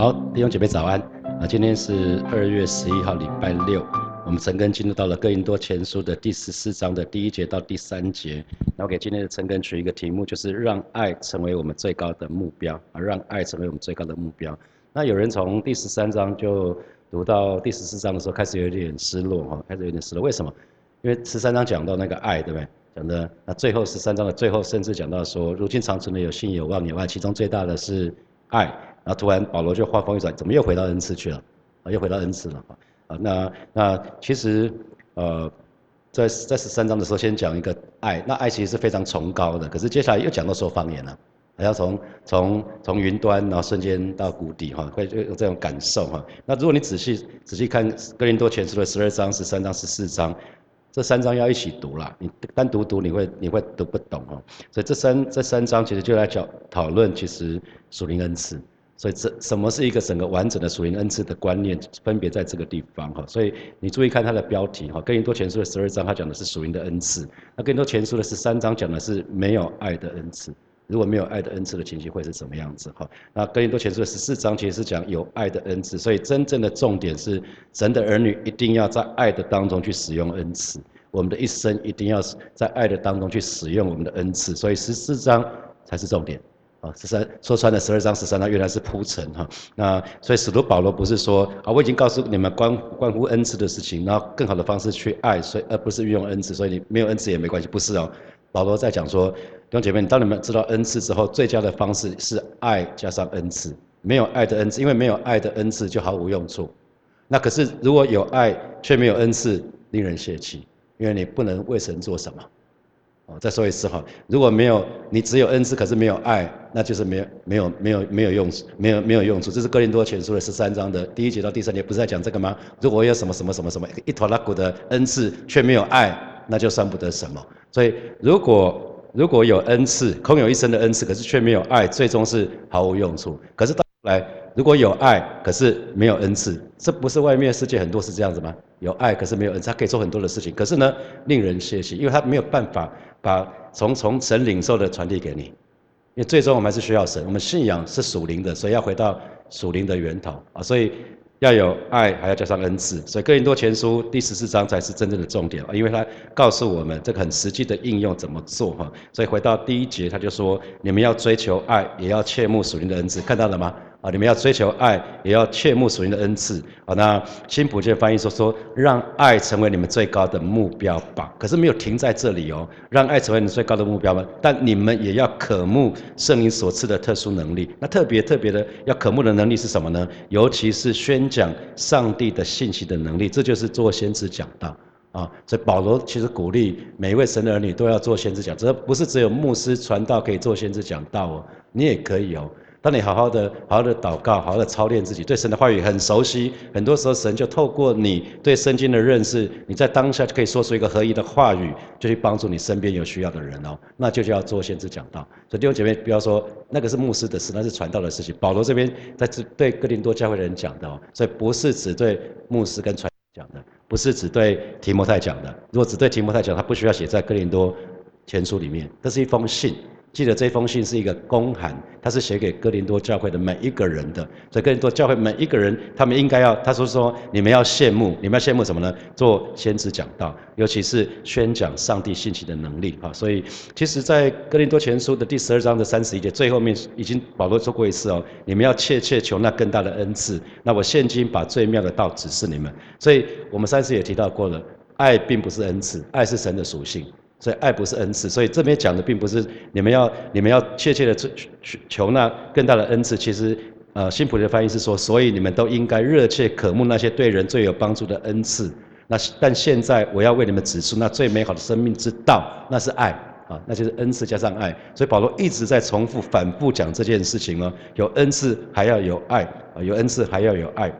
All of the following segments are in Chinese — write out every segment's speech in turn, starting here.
好，弟兄姐妹早安啊！今天是二月十一号，礼拜六。我们陈根进入到了哥林多前书的第十四章的第一节到第三节。然后给今天的陈根取一个题目，就是让爱成为我们最高的目标啊！让爱成为我们最高的目标。那有人从第十三章就读到第十四章的时候，开始有点失落哈，开始有点失落。为什么？因为十三章讲到那个爱，对不对？讲的那最后十三章的最后，甚至讲到说，如今长存的有信有望有爱，其中最大的是爱。然后突然保罗就话锋一转，怎么又回到恩赐去了？啊，又回到恩赐了啊！那那其实呃，在在十三章的时候先讲一个爱，那爱其实是非常崇高的。可是接下来又讲到说方言了，还要从从从云端然后瞬间到谷底哈，会有这种感受哈。那如果你仔细仔细看哥林多前书的十二章、十三章、十四章，这三章要一起读啦，你单独读你会你会读不懂哈。所以这三这三章其实就来讲讨论其实属灵恩赐。所以这什么是一个整个完整的属灵恩赐的观念，分别在这个地方哈。所以你注意看它的标题哈，《哥林多前书》的十二章，它讲的是属灵的恩赐；那《哥林多前书》的十三章讲的是没有爱的恩赐。如果没有爱的恩赐的情形会是什么样子哈？那《哥林多前书》的十四章其实是讲有爱的恩赐，所以真正的重点是神的儿女一定要在爱的当中去使用恩赐，我们的一生一定要在爱的当中去使用我们的恩赐，所以十四章才是重点。啊，十三说穿了，十二章十三章原来是铺陈哈。那所以使徒保罗不是说啊，我已经告诉你们关关乎恩赐的事情，然后更好的方式去爱，所以而不是运用恩赐，所以你没有恩赐也没关系，不是哦。保罗在讲说，弟兄姐妹，当你们知道恩赐之后，最佳的方式是爱加上恩赐，没有爱的恩赐，因为没有爱的恩赐就毫无用处。那可是如果有爱却没有恩赐，令人泄气，因为你不能为神做什么。再说一次哈，如果没有你只有恩赐，可是没有爱，那就是没有没有没有没有用没有没有用处。这是哥林多前书的十三章的第一节到第三节，不是在讲这个吗？如果有什么什么什么什么一坨拉骨的恩赐却没有爱，那就算不得什么。所以如果如果有恩赐，空有一生的恩赐，可是却没有爱，最终是毫无用处。可是到后来如果有爱，可是没有恩赐，这不是外面世界很多是这样子吗？有爱可是没有恩赐，他可以做很多的事情，可是呢，令人泄气，因为他没有办法。把从从神领受的传递给你，因为最终我们还是需要神。我们信仰是属灵的，所以要回到属灵的源头啊，所以要有爱，还要加上恩赐。所以哥林多前书第十四章才是真正的重点啊，因为他告诉我们这个很实际的应用怎么做哈。所以回到第一节，他就说：你们要追求爱，也要切慕属灵的恩赐，看到了吗？啊，你们要追求爱，也要切慕属灵的恩赐。啊，那新普健翻译说说，让爱成为你们最高的目标吧。可是没有停在这里哦，让爱成为你们最高的目标吗？但你们也要渴慕圣灵所赐的特殊能力。那特别特别的要渴慕的能力是什么呢？尤其是宣讲上帝的信息的能力。这就是做先知讲道啊。所以保罗其实鼓励每一位神的儿女都要做先知讲，这不是只有牧师传道可以做先知讲道哦，你也可以哦。当你好好的、好好的祷告、好好的操练自己，对神的话语很熟悉，很多时候神就透过你对圣经的认识，你在当下就可以说出一个合一的话语，就去帮助你身边有需要的人哦。那就叫做先知讲道。所以弟兄姐妹，不要说那个是牧师的事，那是传道的事情。保罗这边在对哥林多教会的人讲的哦，所以不是只对牧师跟传讲的，不是只对提摩太讲的。如果只对提摩太讲，他不需要写在哥林多前书里面，这是一封信。记得这封信是一个公函，它是写给哥林多教会的每一个人的。所以哥林多教会每一个人，他们应该要，他说说，你们要羡慕，你们要羡慕什么呢？做先知讲道，尤其是宣讲上帝信息的能力啊。所以，其实，在哥林多前书的第十二章的三十一节最后面，已经保罗说过一次哦，你们要切切求那更大的恩赐。那我现今把最妙的道指示你们。所以我们上次也提到过了，爱并不是恩赐，爱是神的属性。所以爱不是恩赐，所以这边讲的并不是你们要你们要切切的求求那更大的恩赐。其实，呃，新普的翻译是说，所以你们都应该热切渴慕那些对人最有帮助的恩赐。那但现在我要为你们指出那最美好的生命之道，那是爱啊，那就是恩赐加上爱。所以保罗一直在重复反复讲这件事情哦，有恩赐还要有爱啊，有恩赐还要有爱。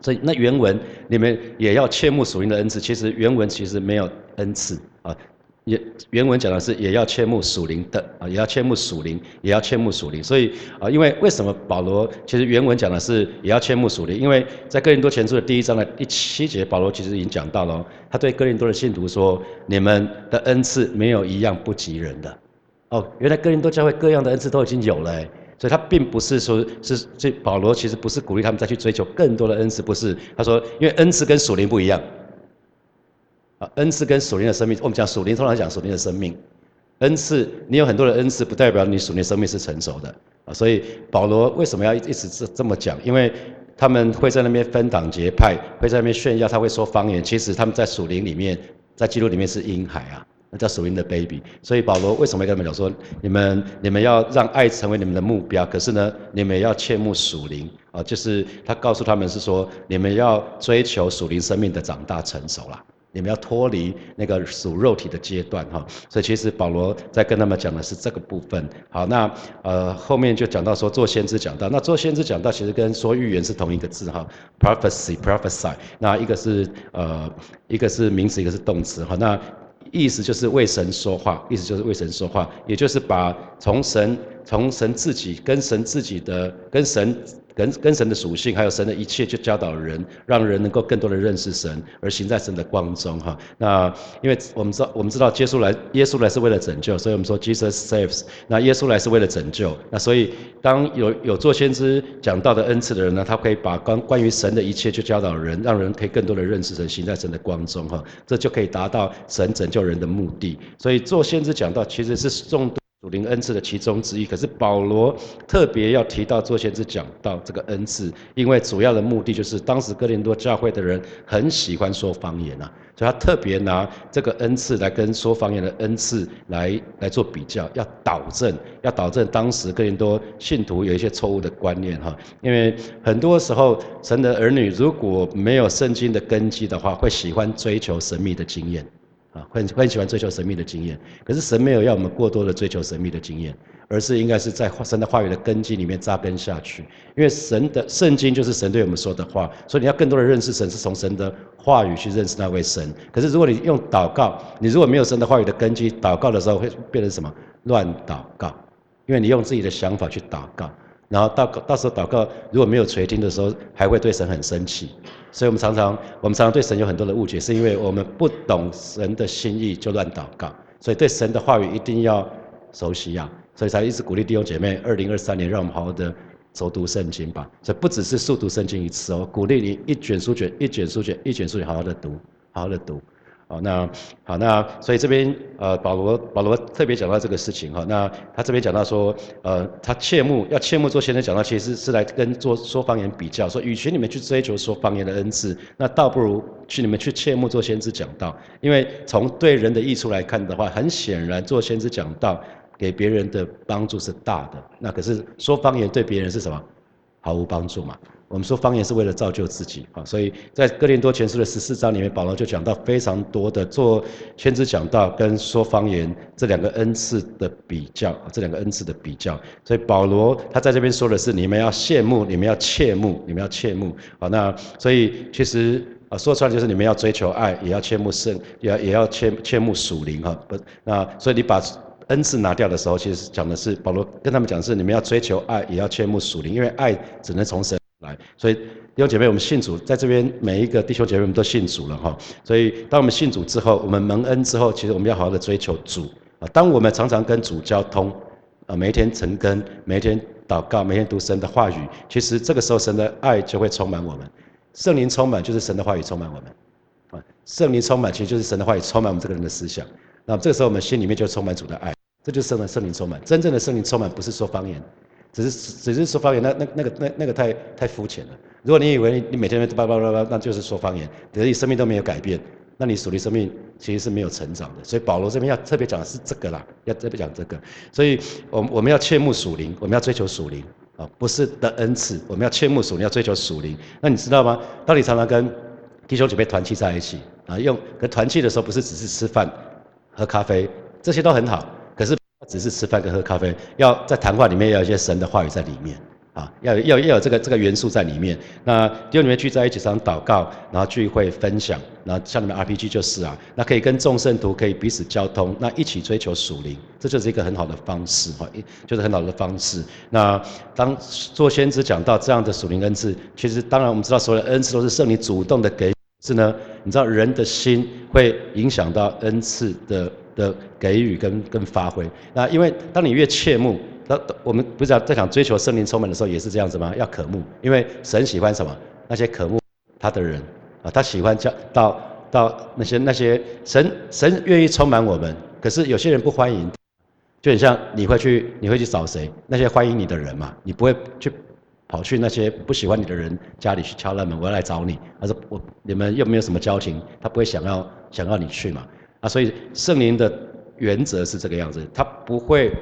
所以那原文你们也要切慕属灵的恩赐。其实原文其实没有恩赐啊。也原文讲的是也要切慕属灵的啊，也要切慕属灵，也要切慕属灵。所以啊，因为为什么保罗其实原文讲的是也要切慕属灵？因为在哥林多前书的第一章的第七节，保罗其实已经讲到了，他对哥林多的信徒说：你们的恩赐没有一样不及人的。哦，原来哥林多教会各样的恩赐都已经有了。所以他并不是说是这保罗其实不是鼓励他们再去追求更多的恩赐，不是他说因为恩赐跟属灵不一样。啊，恩赐跟属灵的生命，我们讲属灵，通常讲属灵的生命。恩赐，你有很多的恩赐，不代表你属灵生命是成熟的啊。所以保罗为什么要一直这这么讲？因为他们会在那边分党结派，会在那边炫耀，他会说方言。其实他们在属灵里面，在基督里面是婴孩啊，那叫属灵的 baby。所以保罗为什么要跟他们讲说，你们你们要让爱成为你们的目标？可是呢，你们要切慕属灵啊，就是他告诉他们是说，你们要追求属灵生命的长大成熟啦。你们要脱离那个属肉体的阶段哈，所以其实保罗在跟他们讲的是这个部分。好，那呃后面就讲到说做先知讲到，那做先知讲到其实跟说预言是同一个字哈，prophecy prophesy，那一个是呃一个是名词，一个是动词哈，那意思就是为神说话，意思就是为神说话，也就是把从神从神自己跟神自己的跟神。跟跟神的属性，还有神的一切，就教导人，让人能够更多的认识神，而行在神的光中哈。那因为我们知道，我们知道耶稣来，耶稣来是为了拯救，所以我们说 Jesus saves。那耶稣来是为了拯救，那所以当有有做先知讲道的恩赐的人呢，他可以把关关于神的一切就教导人，让人可以更多的认识神，行在神的光中哈。这就可以达到神拯救人的目的。所以做先知讲道其实是众多。主灵恩赐的其中之一，可是保罗特别要提到做先知讲到这个恩赐，因为主要的目的就是当时哥林多教会的人很喜欢说方言啊，所以他特别拿这个恩赐来跟说方言的恩赐来来做比较，要导正，要导正当时哥林多信徒有一些错误的观念哈，因为很多时候神的儿女如果没有圣经的根基的话，会喜欢追求神秘的经验。啊，很很喜欢追求神秘的经验，可是神没有要我们过多的追求神秘的经验，而是应该是在神的话语的根基里面扎根下去。因为神的圣经就是神对我们说的话，所以你要更多的认识神，是从神的话语去认识那位神。可是如果你用祷告，你如果没有神的话语的根基，祷告的时候会变成什么？乱祷告，因为你用自己的想法去祷告。然后到到时候祷告如果没有垂听的时候，还会对神很生气。所以我们常常我们常常对神有很多的误解，是因为我们不懂神的心意就乱祷告。所以对神的话语一定要熟悉啊，所以才一直鼓励弟兄姐妹，二零二三年让我们好好的熟读圣经吧。所以不只是速读圣经一次哦，鼓励你一卷书卷一卷书卷一卷书卷好好的读，好好的读。好，那好，那所以这边呃，保罗保罗特别讲到这个事情哈。那他这边讲到说，呃，他切慕要切慕做先生讲到，其实是来跟做说方言比较，说与其你们去追求说方言的恩赐，那倒不如去你们去切慕做先知讲道。因为从对人的益处来看的话，很显然做先知讲道给别人的帮助是大的。那可是说方言对别人是什么？毫无帮助嘛。我们说方言是为了造就自己啊，所以在哥林多前书的十四章里面，保罗就讲到非常多的做先知讲道跟说方言这两个恩赐的比较，这两个恩赐的比较。所以保罗他在这边说的是，你们要羡慕，你们要切慕，你们要切慕啊。那所以其实啊说出来就是你们要追求爱，也要切慕圣，也要也要切切慕属灵哈。不，那所以你把恩赐拿掉的时候，其实讲的是保罗跟他们讲是你们要追求爱，也要切慕属灵，因为爱只能从神。来，所以弟兄姐妹，我们信主，在这边每一个弟兄姐妹我们都信主了哈。所以当我们信主之后，我们蒙恩之后，其实我们要好好的追求主啊。当我们常常跟主交通啊，每一天晨更，每一天祷告，每天读神的话语，其实这个时候神的爱就会充满我们。圣灵充满就是神的话语充满我们啊。圣灵充满其实就是神的话语充满我们这个人的思想。那这个时候我们心里面就充满主的爱，这就是圣圣灵充满。真正的圣灵充满不是说方言。只是只是说方言，那那那个那那个太太肤浅了。如果你以为你每天叭叭叭叭，那就是说方言，可是你生命都没有改变，那你属灵生命其实是没有成长的。所以保罗这边要特别讲的是这个啦，要特别讲这个。所以，我我们要切慕属灵，我们要追求属灵啊，不是的恩赐，我们要切慕属灵，要追求属灵。那你知道吗？当你常常跟弟兄姐妹团契在一起啊，用跟团契的时候，不是只是吃饭、喝咖啡，这些都很好。只是吃饭跟喝咖啡，要在谈话里面要有一些神的话语在里面啊，要要要有这个这个元素在里面。那弟兄你们聚在一起常祷告，然后聚会分享，然后像你们 RPG 就是啊，那可以跟众圣徒可以彼此交通，那一起追求属灵，这就是一个很好的方式哈，就是很好的方式。那当做先知讲到这样的属灵恩赐，其实当然我们知道所有的恩赐都是圣灵主动的给，是呢，你知道人的心会影响到恩赐的。的给予跟跟发挥，那因为当你越切慕，那我们不是在讲追求圣灵充满的时候也是这样子吗？要渴慕，因为神喜欢什么？那些渴慕他的人啊，他喜欢叫到到那些那些神神愿意充满我们，可是有些人不欢迎，就很像你会去你会去找谁？那些欢迎你的人嘛，你不会去。跑去那些不喜欢你的人家里去敲他门，我要来找你。他说我你们又没有什么交情，他不会想要想要你去嘛？啊，所以圣灵的原则是这个样子，他不会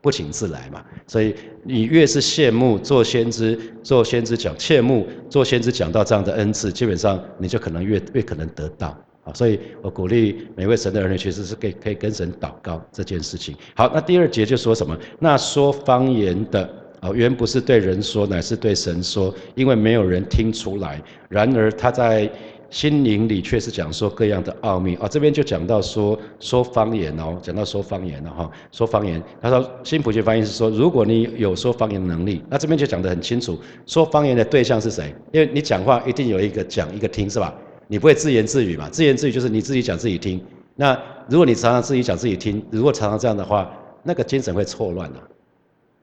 不请自来嘛。所以你越是羡慕做先知，做先知讲切慕做先知讲到这样的恩赐，基本上你就可能越越可能得到啊。所以我鼓励每位神的儿女，其实是可以可以跟神祷告这件事情。好，那第二节就说什么？那说方言的。啊，原不是对人说，乃是对神说，因为没有人听出来。然而他在心灵里却是讲说各样的奥秘。啊，这边就讲到说说方言哦，讲到说方言了哈，说方言。他说新普学翻译是说，如果你有说方言的能力，那这边就讲得很清楚，说方言的对象是谁？因为你讲话一定有一个讲一个听是吧？你不会自言自语嘛？自言自语就是你自己讲自己听。那如果你常常自己讲自己听，如果常常这样的话，那个精神会错乱的。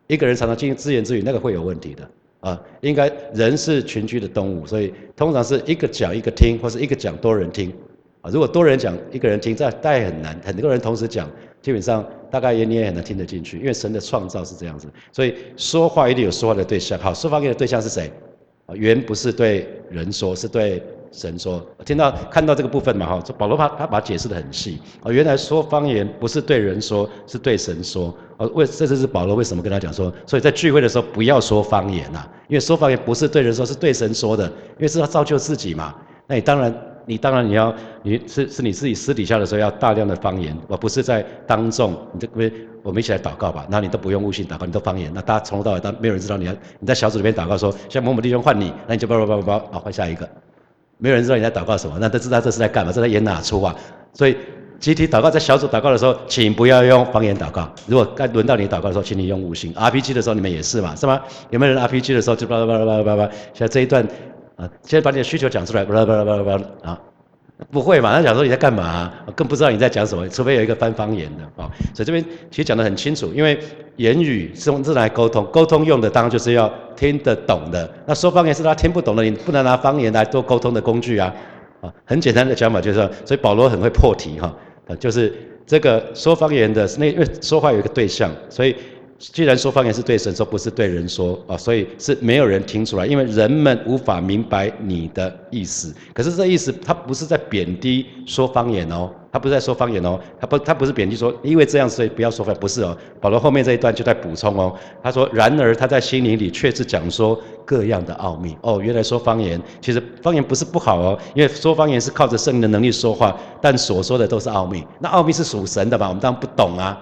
一个人常常进行自言自语，那个会有问题的啊。应该人是群居的动物，所以通常是一个讲一个听，或是一个讲多人听啊。如果多人讲一个人听，这大概很难，很多人同时讲，基本上大概也你也很难听得进去，因为神的创造是这样子。所以说话一定有说话的对象。好，说话给的对象是谁？啊，原不是对人说，是对。神说，听到看到这个部分嘛哈，保罗他他把它解释的很细哦，原来说方言不是对人说，是对神说哦。为这就是保罗为什么跟他讲说，所以在聚会的时候不要说方言呐，因为说方言不是对人说，是对神说的，因为是要造就自己嘛。那你当然你当然你要你是是你自己私底下的时候要大量的方言，而不是在当众。你这边我们一起来祷告吧，那你都不用悟性祷告，你都方言，那大家从头到尾，当没有人知道你要你在小组里面祷告说，像某某弟兄换你，那你就叭叭叭叭叭，好换下一个。没有人知道你在祷告什么，那都知道这是在干嘛，这在演哪出啊？所以集体祷告，在小组祷告的时候，请不要用方言祷告。如果该轮到你祷告的时候，请你用五行。RPG 的时候，你们也是嘛，是吗？有没有人 RPG 的时候就叭叭叭叭叭叭？现在这一段啊，先把你的需求讲出来，叭叭叭叭叭啊。不会嘛？他讲说你在干嘛？更不知道你在讲什么，除非有一个翻方言的啊。所以这边其实讲得很清楚，因为言语是用字来沟通，沟通用的当然就是要听得懂的。那说方言是他听不懂的，你不能拿方言来做沟通的工具啊。啊，很简单的讲法就是说，所以保罗很会破题哈。啊，就是这个说方言的那因为说话有一个对象，所以。既然说方言是对神说，不是对人说啊，所以是没有人听出来，因为人们无法明白你的意思。可是这意思，他不是在贬低说方言哦，他不是在说方言哦，他不，他不是贬低说，因为这样所以不要说方，不是哦。保罗后面这一段就在补充哦，他说，然而他在心灵里却是讲说各样的奥秘哦。原来说方言，其实方言不是不好哦，因为说方言是靠着圣灵的能力说话，但所说的都是奥秘。那奥秘是属神的吧？我们当然不懂啊。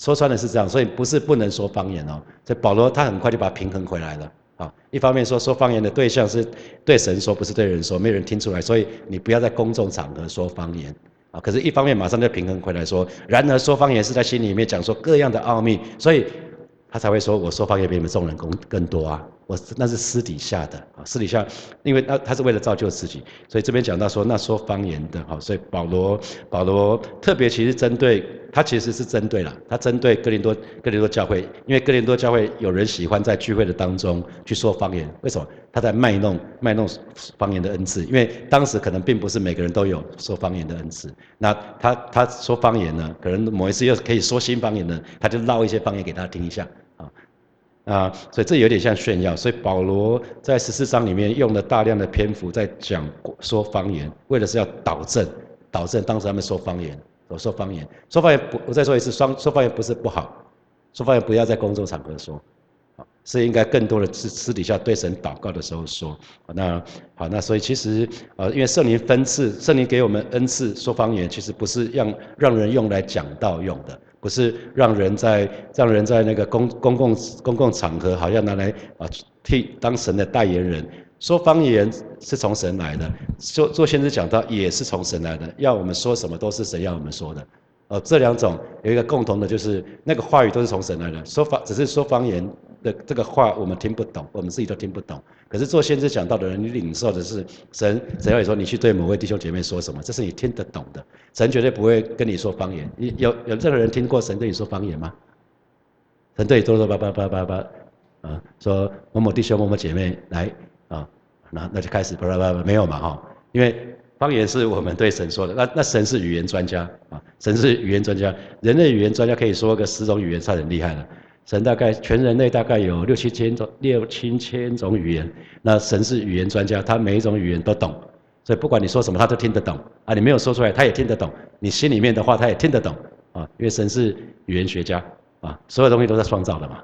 说穿了是这样，所以不是不能说方言哦。所以保罗他很快就把平衡回来了啊。一方面说说方言的对象是对神说，不是对人说，没有人听出来，所以你不要在公众场合说方言啊。可是，一方面马上就平衡回来说，然而说方言是在心里面讲说各样的奥秘，所以他才会说我说方言比你们众人更更多啊。我那是私底下的啊，私底下，因为他他是为了造就自己，所以这边讲到说那说方言的哈，所以保罗保罗特别其实针对他其实是针对了，他针对哥林多哥林多教会，因为哥林多教会有人喜欢在聚会的当中去说方言，为什么？他在卖弄卖弄方言的恩赐，因为当时可能并不是每个人都有说方言的恩赐，那他他说方言呢，可能某一次又可以说新方言呢，他就唠一些方言给大家听一下。啊，所以这有点像炫耀。所以保罗在十四章里面用了大量的篇幅在讲说方言，为的是要导正，导正当时他们说方言，我说方言，说方言不，我再说一次，说方言不是不好，说方言不要在公众场合说，是应该更多的私私底下对神祷告的时候说。那好，那所以其实呃，因为圣灵分赐，圣灵给我们恩赐说方言，其实不是让让人用来讲道用的。不是让人在让人在那个公公共公共场合，好像拿来啊替当神的代言人说方言是从神来的，做做先知讲道也是从神来的，要我们说什么都是神要我们说的。呃，这两种有一个共同的，就是那个话语都是从神来的，说方只是说方言。的这个话我们听不懂，我们自己都听不懂。可是做先知讲道的人，你领受的是神，神要你说你去对某位弟兄姐妹说什么，这是你听得懂的。神绝对不会跟你说方言。你有有任何人听过神对你说方言吗？神对多多叭叭叭叭叭，啊，说某某弟兄某某姐妹来，那那就开始叭叭叭叭，没有嘛哈，因为方言是我们对神说的，那那神是语言专家啊，神是语言专家，人类语言专家可以说个十种语言，算很厉害了。神大概全人类大概有六七千种六七千种语言，那神是语言专家，他每一种语言都懂，所以不管你说什么，他都听得懂啊。你没有说出来，他也听得懂，你心里面的话，他也听得懂啊。因为神是语言学家啊，所有东西都在创造的嘛。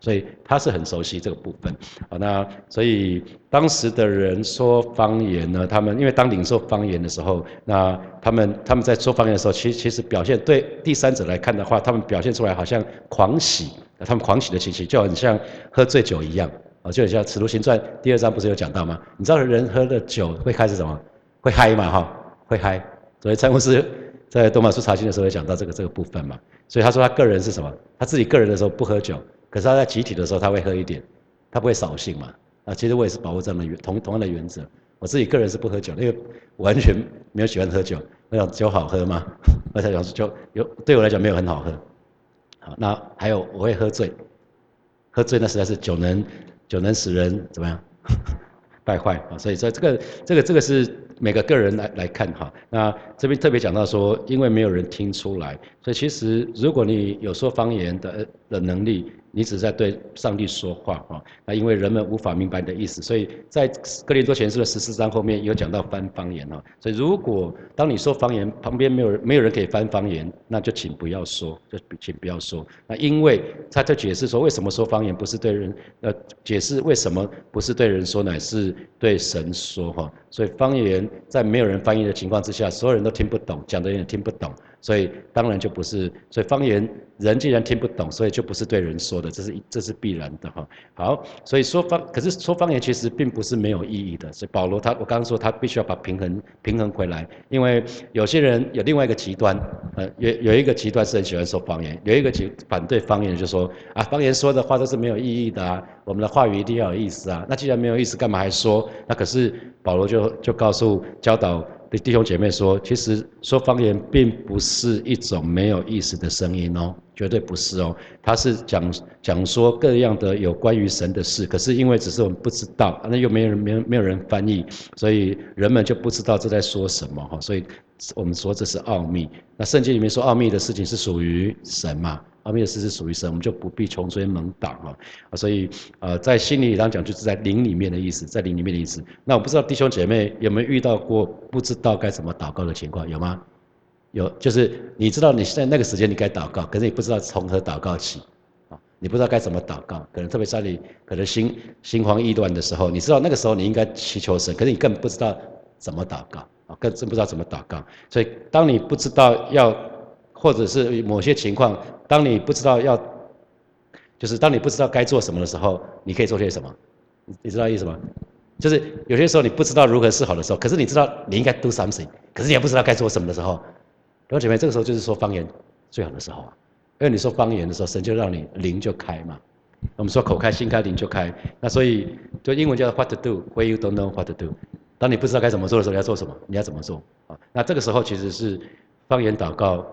所以他是很熟悉这个部分，好，那所以当时的人说方言呢，他们因为当领受方言的时候，那他们他们在说方言的时候，其其实表现对第三者来看的话，他们表现出来好像狂喜，他们狂喜的情绪就很像喝醉酒一样，啊，就很像《此路行传》第二章不是有讲到吗？你知道人喝了酒会开始什么？会嗨嘛，哈，会嗨。所以蔡牧师在多马书查经的时候也讲到这个这个部分嘛，所以他说他个人是什么？他自己个人的时候不喝酒。可是他在集体的时候，他会喝一点，他不会扫兴嘛？啊，其实我也是把握这样的同同样的原则。我自己个人是不喝酒，因为完全没有喜欢喝酒。我想酒好喝吗？我才讲酒有对我来讲没有很好喝。好，那还有我会喝醉，喝醉那实在是酒能酒能使人怎么样 败坏啊？所以说这个这个这个是每个个人来来看哈。那这边特别讲到说，因为没有人听出来，所以其实如果你有说方言的。的能力，你只在对上帝说话啊。那因为人们无法明白你的意思，所以在哥林多前书的十四章后面有讲到翻方言啊。所以如果当你说方言，旁边没有人没有人可以翻方言，那就请不要说，就请不要说。那因为他在解释说为什么说方言不是对人，呃，解释为什么不是对人说，乃是对神说哈。所以方言在没有人翻译的情况之下，所有人都听不懂，讲的人也听不懂。所以当然就不是，所以方言人既然听不懂，所以就不是对人说的，这是这是必然的哈。好，所以说方可是说方言其实并不是没有意义的。所以保罗他我刚刚说他必须要把平衡平衡回来，因为有些人有另外一个极端，呃有有一个极端是很喜欢说方言，有一个极反对方言就说啊方言说的话都是没有意义的啊，我们的话语一定要有意思啊。那既然没有意思，干嘛还说？那可是保罗就就告诉教导。弟兄姐妹说，其实说方言并不是一种没有意思的声音哦，绝对不是哦。他是讲讲说各样的有关于神的事，可是因为只是我们不知道，那又没有人没没有人翻译，所以人们就不知道这在说什么哈。所以我们说这是奥秘。那圣经里面说奥秘的事情是属于神嘛？奥秘的事是属于神，我们就不必穷追猛打啊！啊，所以呃，在心理上讲，就是在灵里面的意思，在灵里面的意思。那我不知道弟兄姐妹有没有遇到过不知道该怎么祷告的情况，有吗？有，就是你知道你现在那个时间你该祷告，可是你不知道从何祷告起啊，你不知道该怎么祷告，可能特别在你可能心心慌意乱的时候，你知道那个时候你应该祈求神，可是你根本不知道怎么祷告啊，更真不知道怎么祷告。所以当你不知道要，或者是某些情况。当你不知道要，就是当你不知道该做什么的时候，你可以做些什么？你知道意思吗？就是有些时候你不知道如何是好的时候，可是你知道你应该 do something，可是你也不知道该做什么的时候，弟兄姐妹，这个时候就是说方言最好的时候啊。因为你说方言的时候，神就让你灵就开嘛。我们说口开心开灵就开，那所以就英文叫 what to do，where you don't know what to do。当你不知道该怎么做的时候，你要做什么？你要怎么做啊？那这个时候其实是方言祷告。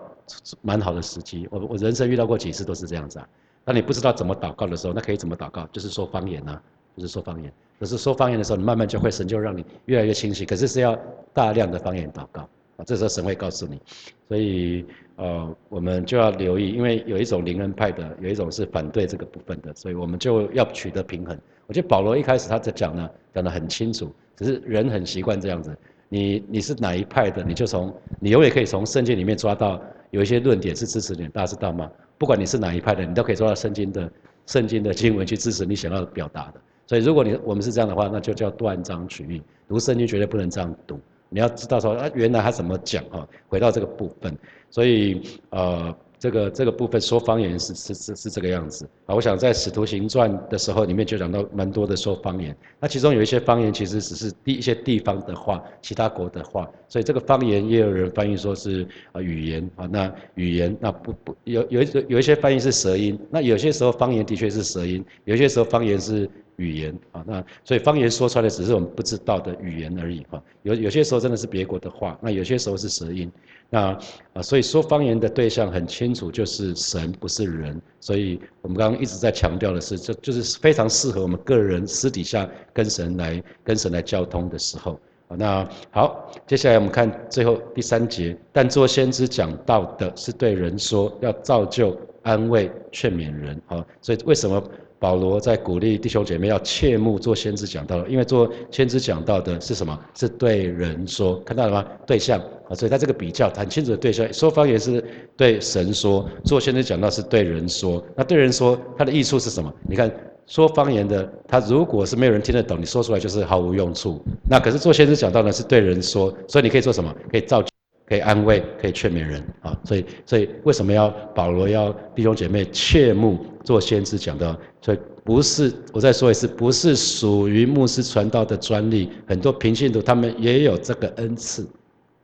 蛮好的时机，我我人生遇到过几次都是这样子啊。当你不知道怎么祷告的时候，那可以怎么祷告？就是说方言啊，就是说方言。可是说方言的时候，你慢慢就会神就让你越来越清晰。可是是要大量的方言祷告啊，这时候神会告诉你。所以呃，我们就要留意，因为有一种灵恩派的，有一种是反对这个部分的，所以我们就要取得平衡。我觉得保罗一开始他在讲呢，讲得很清楚，只是人很习惯这样子。你你是哪一派的，你就从你永远可以从圣经里面抓到。有一些论点是支持你，大家知道吗？不管你是哪一派的，你都可以抓到圣经的圣经的经文去支持你想要表达的。所以，如果你我们是这样的话，那就叫断章取义。读圣经绝对不能这样读，你要知道说啊，原来他怎么讲啊。回到这个部分，所以呃。这个这个部分说方言是是是是这个样子啊，我想在使徒行传的时候里面就讲到蛮多的说方言，那其中有一些方言其实只是地一些地方的话，其他国的话，所以这个方言也有人翻译说是啊语言啊，那语言那不不有有一有一些翻译是舌音，那有些时候方言的确是舌音，有些时候方言是语言啊。那所以方言说出来的只是我们不知道的语言而已哈。有有些时候真的是别国的话，那有些时候是舌音。那啊，所以说方言的对象很清楚，就是神，不是人。所以我们刚刚一直在强调的是，这就是非常适合我们个人私底下跟神来跟神来交通的时候。那好，接下来我们看最后第三节。但做先知讲到的是对人说，要造就、安慰、劝勉人。好，所以为什么保罗在鼓励弟兄姐妹要切莫做先知讲道？因为做先知讲道的是什么？是对人说，看到了吗？对象啊，所以他这个比较很清楚的对象，说方言是对神说，做先知讲道是对人说。那对人说，它的益处是什么？你看。说方言的，他如果是没有人听得懂，你说出来就是毫无用处。那可是做先知讲道呢，是对人说，所以你可以做什么？可以造，可以安慰，可以劝勉人啊。所以，所以为什么要保罗要弟兄姐妹切莫做先知讲道？所以不是，我再说一次，不是属于牧师传道的专利。很多平信徒他们也有这个恩赐，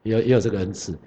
也也有这个恩赐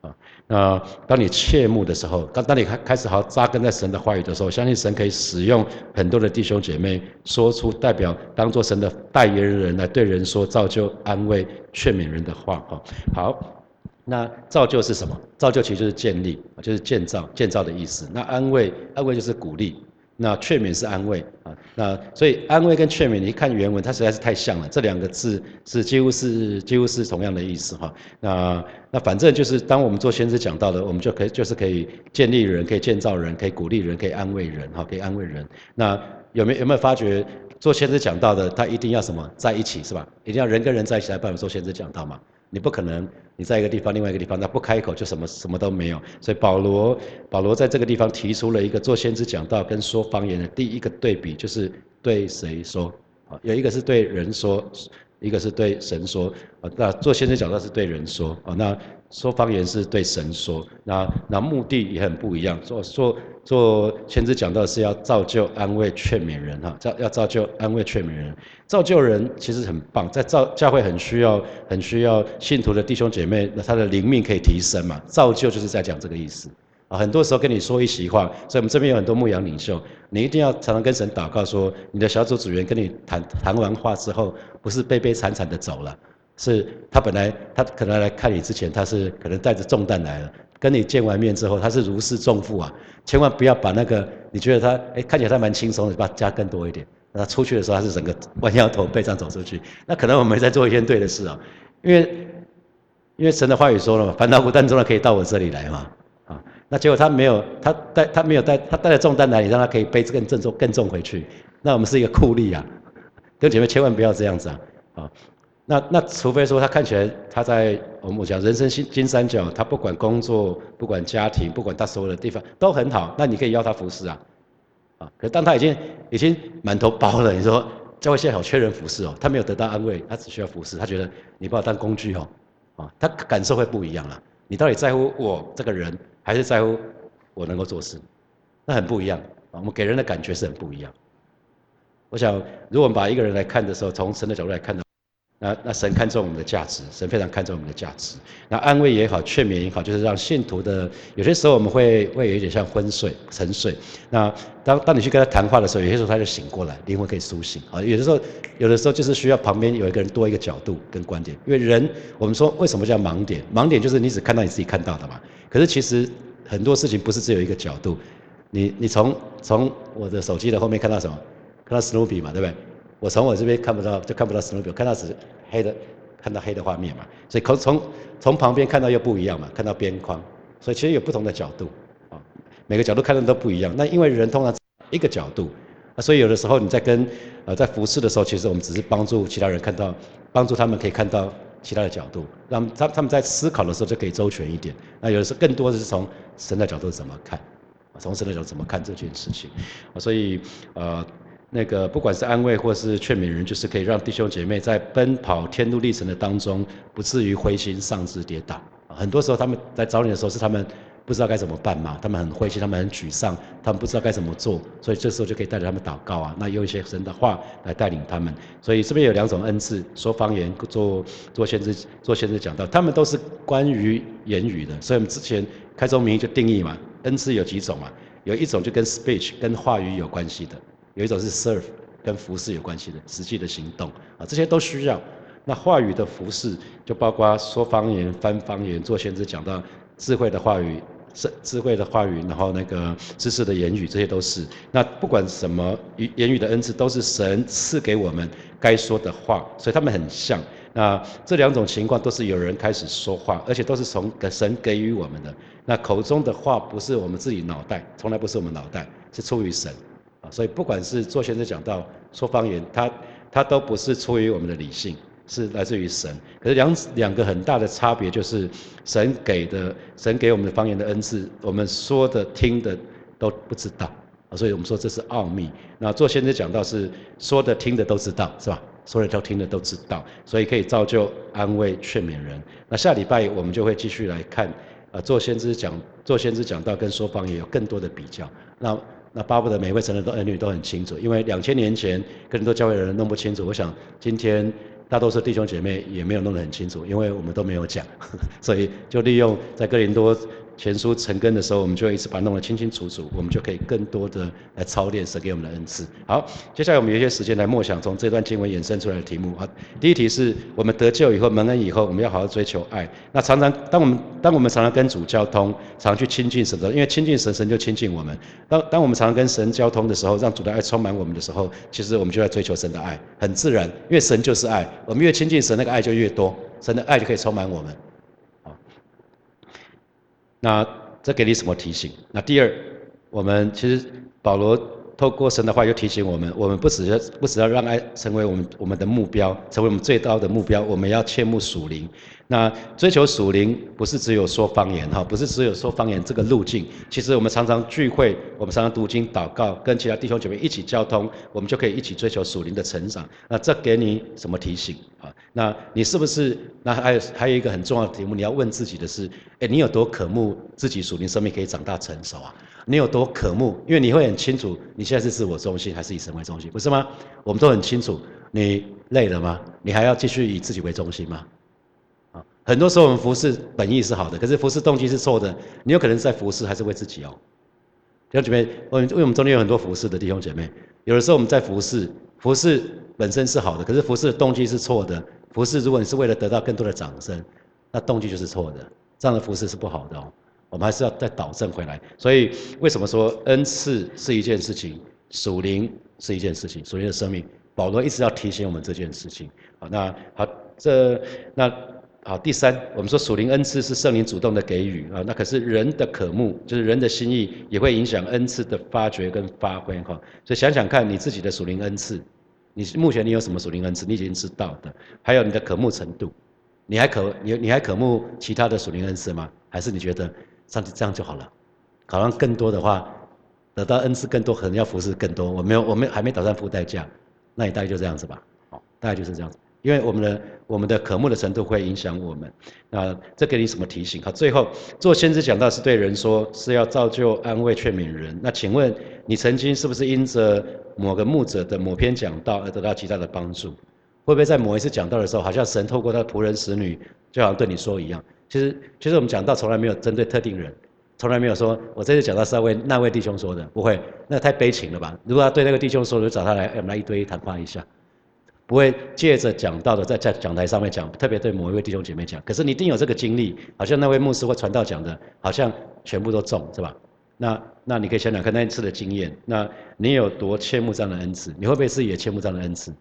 啊。那当你切慕的时候，当当你开开始好扎根在神的话语的时候，相信神可以使用很多的弟兄姐妹，说出代表当做神的代言人来对人说造就、安慰、劝勉人的话。哈，好，那造就是什么？造就其实就是建立，就是建造、建造的意思。那安慰，安慰就是鼓励。那劝勉是安慰啊，那所以安慰跟劝勉，你看原文，它实在是太像了。这两个字是几乎是几乎是同样的意思哈。那那反正就是当我们做先知讲到的，我们就可以就是可以建立人，可以建造人，可以鼓励人，可以安慰人哈，可以安慰人。那有没有有没有发觉做先知讲到的，他一定要什么在一起是吧？一定要人跟人在一起来办做先知讲道嘛？你不可能，你在一个地方，另外一个地方，他不开口就什么什么都没有。所以保罗，保罗在这个地方提出了一个做先知讲道跟说方言的第一个对比，就是对谁说？啊，有一个是对人说，一个是对神说。啊，那做先知讲道是对人说，啊，那说方言是对神说。那那目的也很不一样，做做。做先知讲到是要造就、安慰、劝勉人哈，造要造就、安慰、劝勉人。造就人其实很棒，在造教会很需要、很需要信徒的弟兄姐妹，那他的灵命可以提升嘛。造就就是在讲这个意思啊。很多时候跟你说一席话，所以我们这边有很多牧羊领袖，你一定要常常跟神祷告说，你的小组组员跟你谈谈完话之后，不是悲悲惨惨的走了，是他本来他可能来看你之前，他是可能带着重担来了。跟你见完面之后，他是如释重负啊！千万不要把那个你觉得他哎看起来他蛮轻松的，把他加更多一点。那他出去的时候，他是整个弯腰驼背这样走出去，那可能我们在做一件对的事啊。因为因为神的话语说了嘛，烦恼不担重的可以到我这里来嘛啊。那结果他没有，他带他没有带他带了重担来，你让他可以背更更重更重回去。那我们是一个酷吏啊，跟姐妹千万不要这样子啊啊。那那除非说他看起来他在我们讲人生金金三角，他不管工作，不管家庭，不管他所有的地方都很好，那你可以要他服侍啊，啊，可当他已经已经满头包了，你说教会现在好缺人服侍哦，他没有得到安慰，他只需要服侍，他觉得你把我当工具哦，啊，他感受会不一样了。你到底在乎我这个人，还是在乎我能够做事？那很不一样啊，我们给人的感觉是很不一样。我想，如果我们把一个人来看的时候，从神的角度来看的。那那神看重我们的价值，神非常看重我们的价值。那安慰也好，劝勉也好，就是让信徒的有些时候我们会会有一点像昏睡、沉睡。那当当你去跟他谈话的时候，有些时候他就醒过来，灵魂可以苏醒啊。有的时候有的时候就是需要旁边有一个人多一个角度跟观点，因为人我们说为什么叫盲点？盲点就是你只看到你自己看到的嘛。可是其实很多事情不是只有一个角度。你你从从我的手机的后面看到什么？看到史努比嘛，对不对？我从我这边看不到，就看不到史努比，看到是黑的，看到黑的画面嘛。所以从从从旁边看到又不一样嘛，看到边框，所以其实有不同的角度啊，每个角度看的都不一样。那因为人通常一个角度，所以有的时候你在跟呃在服侍的时候，其实我们只是帮助其他人看到，帮助他们可以看到其他的角度，让他他们在思考的时候就可以周全一点。那有的时候更多的是从神的角度怎么看，从神的角度怎么看这件事情，所以呃。那个不管是安慰或是劝勉人，就是可以让弟兄姐妹在奔跑天路历程的当中，不至于灰心丧志跌倒。很多时候他们在找你的时候，是他们不知道该怎么办嘛，他们很灰心，他们很沮丧，他们不知道该怎么做，所以这时候就可以带着他们祷告啊，那用一些神的话来带领他们。所以这边有两种恩赐，说方言、做做先知、做先知讲道，他们都是关于言语的。所以我们之前开宗明义就定义嘛，恩赐有几种嘛，有一种就跟 speech 跟话语有关系的。有一种是 serve，跟服饰有关系的实际的行动啊，这些都需要。那话语的服饰就包括说方言、翻方言、做先知讲到智慧的话语。是智慧的话语，然后那个知识的言语，这些都是。那不管什么语言语的恩赐，都是神赐给我们该说的话，所以他们很像。那这两种情况都是有人开始说话，而且都是从神给予我们的。那口中的话不是我们自己脑袋，从来不是我们脑袋，是出于神所以不管是做先生讲到说方言，他他都不是出于我们的理性。是来自于神，可是两两个很大的差别就是，神给的神给我们的方言的恩赐，我们说的听的都不知道啊，所以我们说这是奥秘。那做先知讲到是说的听的都知道是吧？说的都听的都知道，所以可以造就安慰劝勉人。那下礼拜我们就会继续来看，啊，做先知讲做先知讲到跟说方言有更多的比较。那那巴不得每位神的儿女都很清楚，因为两千年前更多教会的人弄不清楚，我想今天。大多数弟兄姐妹也没有弄得很清楚，因为我们都没有讲，所以就利用在哥林多。前书成根的时候，我们就一直把它弄得清清楚楚，我们就可以更多的来操练神给我们的恩赐。好，接下来我们有一些时间来默想从这段经文衍生出来的题目。啊，第一题是我们得救以后蒙恩以后，我们要好好追求爱。那常常当我们当我们常常跟主交通，常去亲近神的，因为亲近神，神就亲近我们。当当我们常常跟神交通的时候，让主的爱充满我们的时候，其实我们就在追求神的爱，很自然，因为神就是爱。我们越亲近神，那个爱就越多，神的爱就可以充满我们。那这给你什么提醒？那第二，我们其实保罗透过神的话又提醒我们，我们不只要不只要让爱成为我们我们的目标，成为我们最高的目标，我们要切慕属灵。那追求属灵不是只有说方言哈，不是只有说方言这个路径。其实我们常常聚会，我们常常读经祷告，跟其他弟兄姐妹一起交通，我们就可以一起追求属灵的成长。那这给你什么提醒啊？那你是不是？那还有还有一个很重要的题目，你要问自己的是：哎，你有多渴慕自己属灵生命可以长大成熟啊？你有多渴慕？因为你会很清楚，你现在是自我中心还是以神为中心，不是吗？我们都很清楚，你累了吗？你还要继续以自己为中心吗？啊很多时候我们服侍本意是好的，可是服侍动机是错的。你有可能在服侍还是为自己哦。弟兄姐妹，我因为我们中间有很多服侍的弟兄姐妹，有的时候我们在服侍，服侍本身是好的，可是服侍的动机是错的。服侍如果你是为了得到更多的掌声，那动机就是错的，这样的服侍是不好的哦。我们还是要再导正回来。所以为什么说恩赐是一件事情，属灵是一件事情，属灵的生命，保罗一直要提醒我们这件事情。好，那好，这那。好，第三，我们说属灵恩赐是圣灵主动的给予啊，那可是人的渴慕，就是人的心意，也会影响恩赐的发掘跟发挥哈。所以想想看你自己的属灵恩赐，你目前你有什么属灵恩赐，你已经知道的，还有你的渴慕程度，你还渴你你还渴慕其他的属灵恩赐吗？还是你觉得上帝这样就好了？考上更多的话，得到恩赐更多，可能要服侍更多，我没有我们还没打算付代价，那你大概就这样子吧，好，大概就是这样子。因为我们的我们的渴慕的程度会影响我们，那这给你什么提醒？好，最后做先知讲到是对人说，是要造就安慰劝勉人。那请问你曾经是不是因着某个牧者的某篇讲道而得到极大的帮助？会不会在某一次讲道的时候，好像神透过他的仆人使女，就好像对你说一样？其实其实我们讲道从来没有针对特定人，从来没有说我这次讲道是要为那位弟兄说的，不会，那太悲情了吧？如果要对那个弟兄说，就找他来，我们来一堆谈话一下。不会借着讲道的在在讲台上面讲，特别对某一位弟兄姐妹讲。可是你一定有这个经历，好像那位牧师或传道讲的，好像全部都中，是吧？那那你可以想想看那一次的经验，那你有多切慕这样的恩赐？你会不会自己也切慕这样的恩赐？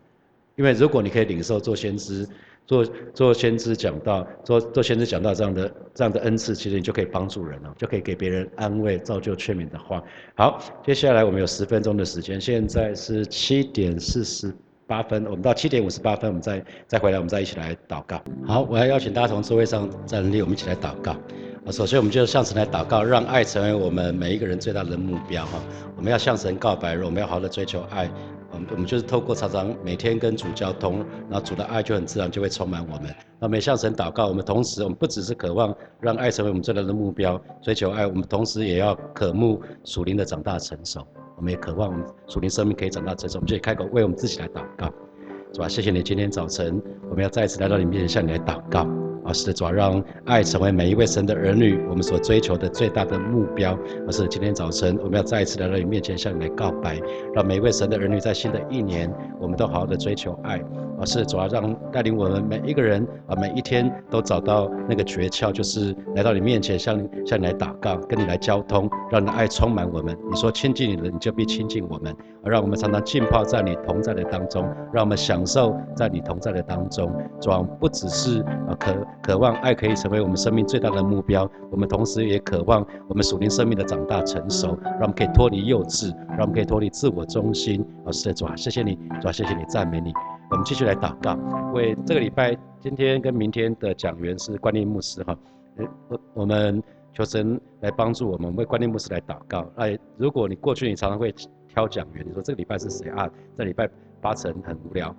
因为如果你可以领受做先知、做做先知讲道、做做先知讲道这样的这样的恩赐，其实你就可以帮助人了，就可以给别人安慰、造就、劝勉的话。好，接下来我们有十分钟的时间，现在是七点四十。八分，我们到七点五十八分，我们再再回来，我们再一起来祷告。好，我要邀请大家从座位上站立，我们一起来祷告。啊，首先我们就向神来祷告，让爱成为我们每一个人最大的目标哈。我们要向神告白，我们要好好的追求爱。我们我们就是透过常常每天跟主交通，然后主的爱就很自然就会充满我们。那我们向神祷告，我们同时我们不只是渴望让爱成为我们最大的目标，追求爱，我们同时也要渴慕属灵的长大成熟。我们也渴望我们属灵生命可以长大成熟，我们就开口为我们自己来祷告，是吧？谢谢你今天早晨，我们要再一次来到你面前向你来祷告。啊，是主要让爱成为每一位神的儿女我们所追求的最大的目标。而是今天早晨我们要再一次来到你面前向你来告白，让每一位神的儿女在新的一年，我们都好好的追求爱。而是主要让带领我们每一个人啊，每一天都找到那个诀窍，就是来到你面前向向你来祷告，跟你来交通，让你的爱充满我们。你说亲近你的，你就必亲近我们。而让我们常常浸泡在你同在的当中，让我们享受在你同在的当中。主要不只是啊可渴望爱可以成为我们生命最大的目标，我们同时也渴望我们属灵生命的长大成熟，让我们可以脱离幼稚，让我们可以脱离自我中心。哦，是的，主啊，谢谢你，主啊，谢谢你，赞美你。我们继续来祷告，为这个礼拜今天跟明天的讲员是观念牧师哈，我我们求神来帮助我们为观念牧师来祷告。哎，如果你过去你常常会挑讲员，你说这个礼拜是谁啊？这礼拜八成很无聊，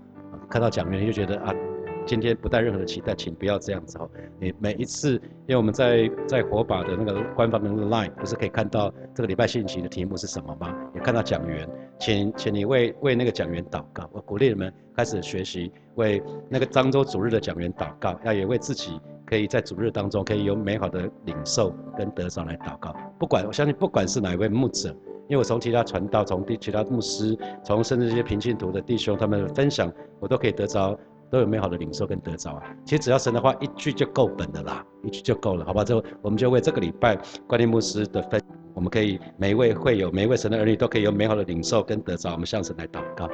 看到讲员就觉得啊。今天不带任何的期待，请不要这样子哦。你每一次，因为我们在在火把的那个官方的 line，不是可以看到这个礼拜信息的题目是什么吗？也看到讲员，请请你为为那个讲员祷告。我鼓励你们开始学习为那个漳州主日的讲员祷告，要也为自己可以在主日当中可以有美好的领受跟得着来祷告。不管我相信，不管是哪一位牧者，因为我从其他传道，从其他牧师，从甚至一些平信徒的弟兄他们分享，我都可以得着。都有美好的领受跟得着啊！其实只要神的话一句就够本的啦，一句就够了，好吧？就我们就为这个礼拜关念牧师的分，我们可以每一位会有每一位神的儿女都可以有美好的领受跟得着，我们向神来祷告，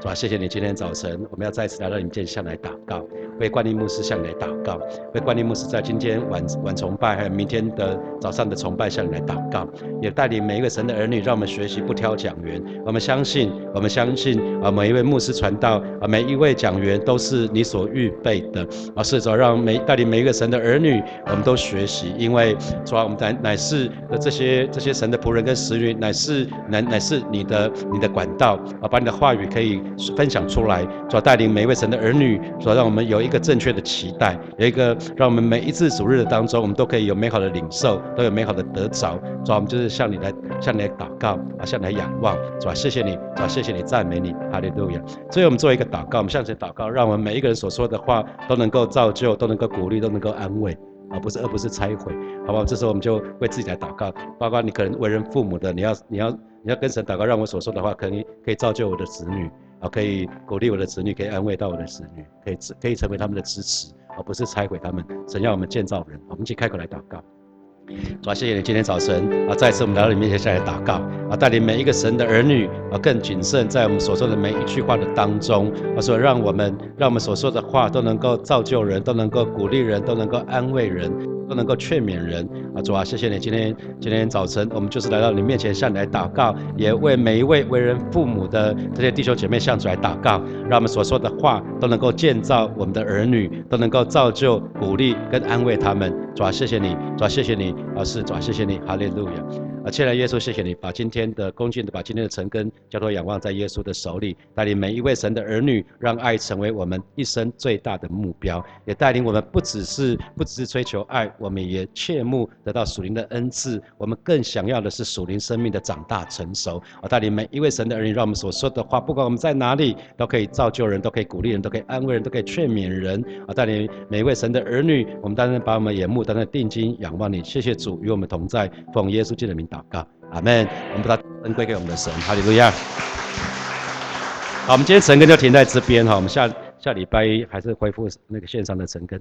是吧？谢谢你今天早晨，我们要再次来到你面前向来祷告。为冠立牧师向你来祷告，为冠立牧师在今天晚晚崇拜，还有明天的早上的崇拜向你来祷告，也带领每一个神的儿女，让我们学习不挑讲员。我们相信，我们相信啊，每一位牧师传道啊，每一位讲员都是你所预备的啊，是主让每带领每一个神的儿女，我们都学习，因为主要我们乃乃是的这些这些神的仆人跟使女，乃是乃乃是你的你的管道啊，把你的话语可以分享出来，主要带领每一位神的儿女，主要让我们有一。个正确的期待，有一个让我们每一次主日的当中，我们都可以有美好的领受，都有美好的得着。主啊，我们就是向你来，向你来祷告啊，向你来仰望。主啊，谢谢你，主啊，谢谢你，赞美你，哈利路亚。所以我们做一个祷告，我们向前祷告，让我们每一个人所说的话都能够造就，都能够鼓励，都能够安慰，而不是而不是拆毁，好不好？这时候我们就为自己来祷告，包括你可能为人父母的，你要你要你要跟神祷告，让我所说的话可以可以造就我的子女。啊，可以鼓励我的子女，可以安慰到我的子女，可以可以成为他们的支持，而不是拆毁他们。神要我们建造人，我们一起开口来祷告。主啊，谢谢你今天早晨啊，再次我们来到你面前下来祷告啊，带领每一个神的儿女啊，更谨慎在我们所说的每一句话的当中啊，说让我们让我们所说的话都能够造就人，都能够鼓励人，都能够安慰人。都能够劝勉人啊，主啊，谢谢你今天今天早晨，我们就是来到你面前向你来祷告，也为每一位为人父母的这些弟兄姐妹向主来祷告，让我们所说的话都能够建造我们的儿女，都能够造就、鼓励跟安慰他们。主啊，谢谢你，主啊，谢谢你，啊是主啊，谢谢你，哈利路亚。啊，亲爱的耶稣，谢谢你把今天的恭敬的把今天的成根交托仰望在耶稣的手里，带领每一位神的儿女，让爱成为我们一生最大的目标，也带领我们不只是不只是追求爱，我们也切慕得到属灵的恩赐，我们更想要的是属灵生命的长大成熟。啊，带领每一位神的儿女，让我们所说的话，不管我们在哪里，都可以造就人，都可以鼓励人，都可以安慰人，都可以劝勉人。啊，带领每一位神的儿女，我们当然把我们眼目当然定睛仰望你，谢谢主与我们同在，奉耶稣基督的名。祷告，阿门。我们把它恩归给我们的神，哈利路亚。好，我们今天晨更就停在这边哈。我们下下礼拜一还是恢复那个线上的晨更。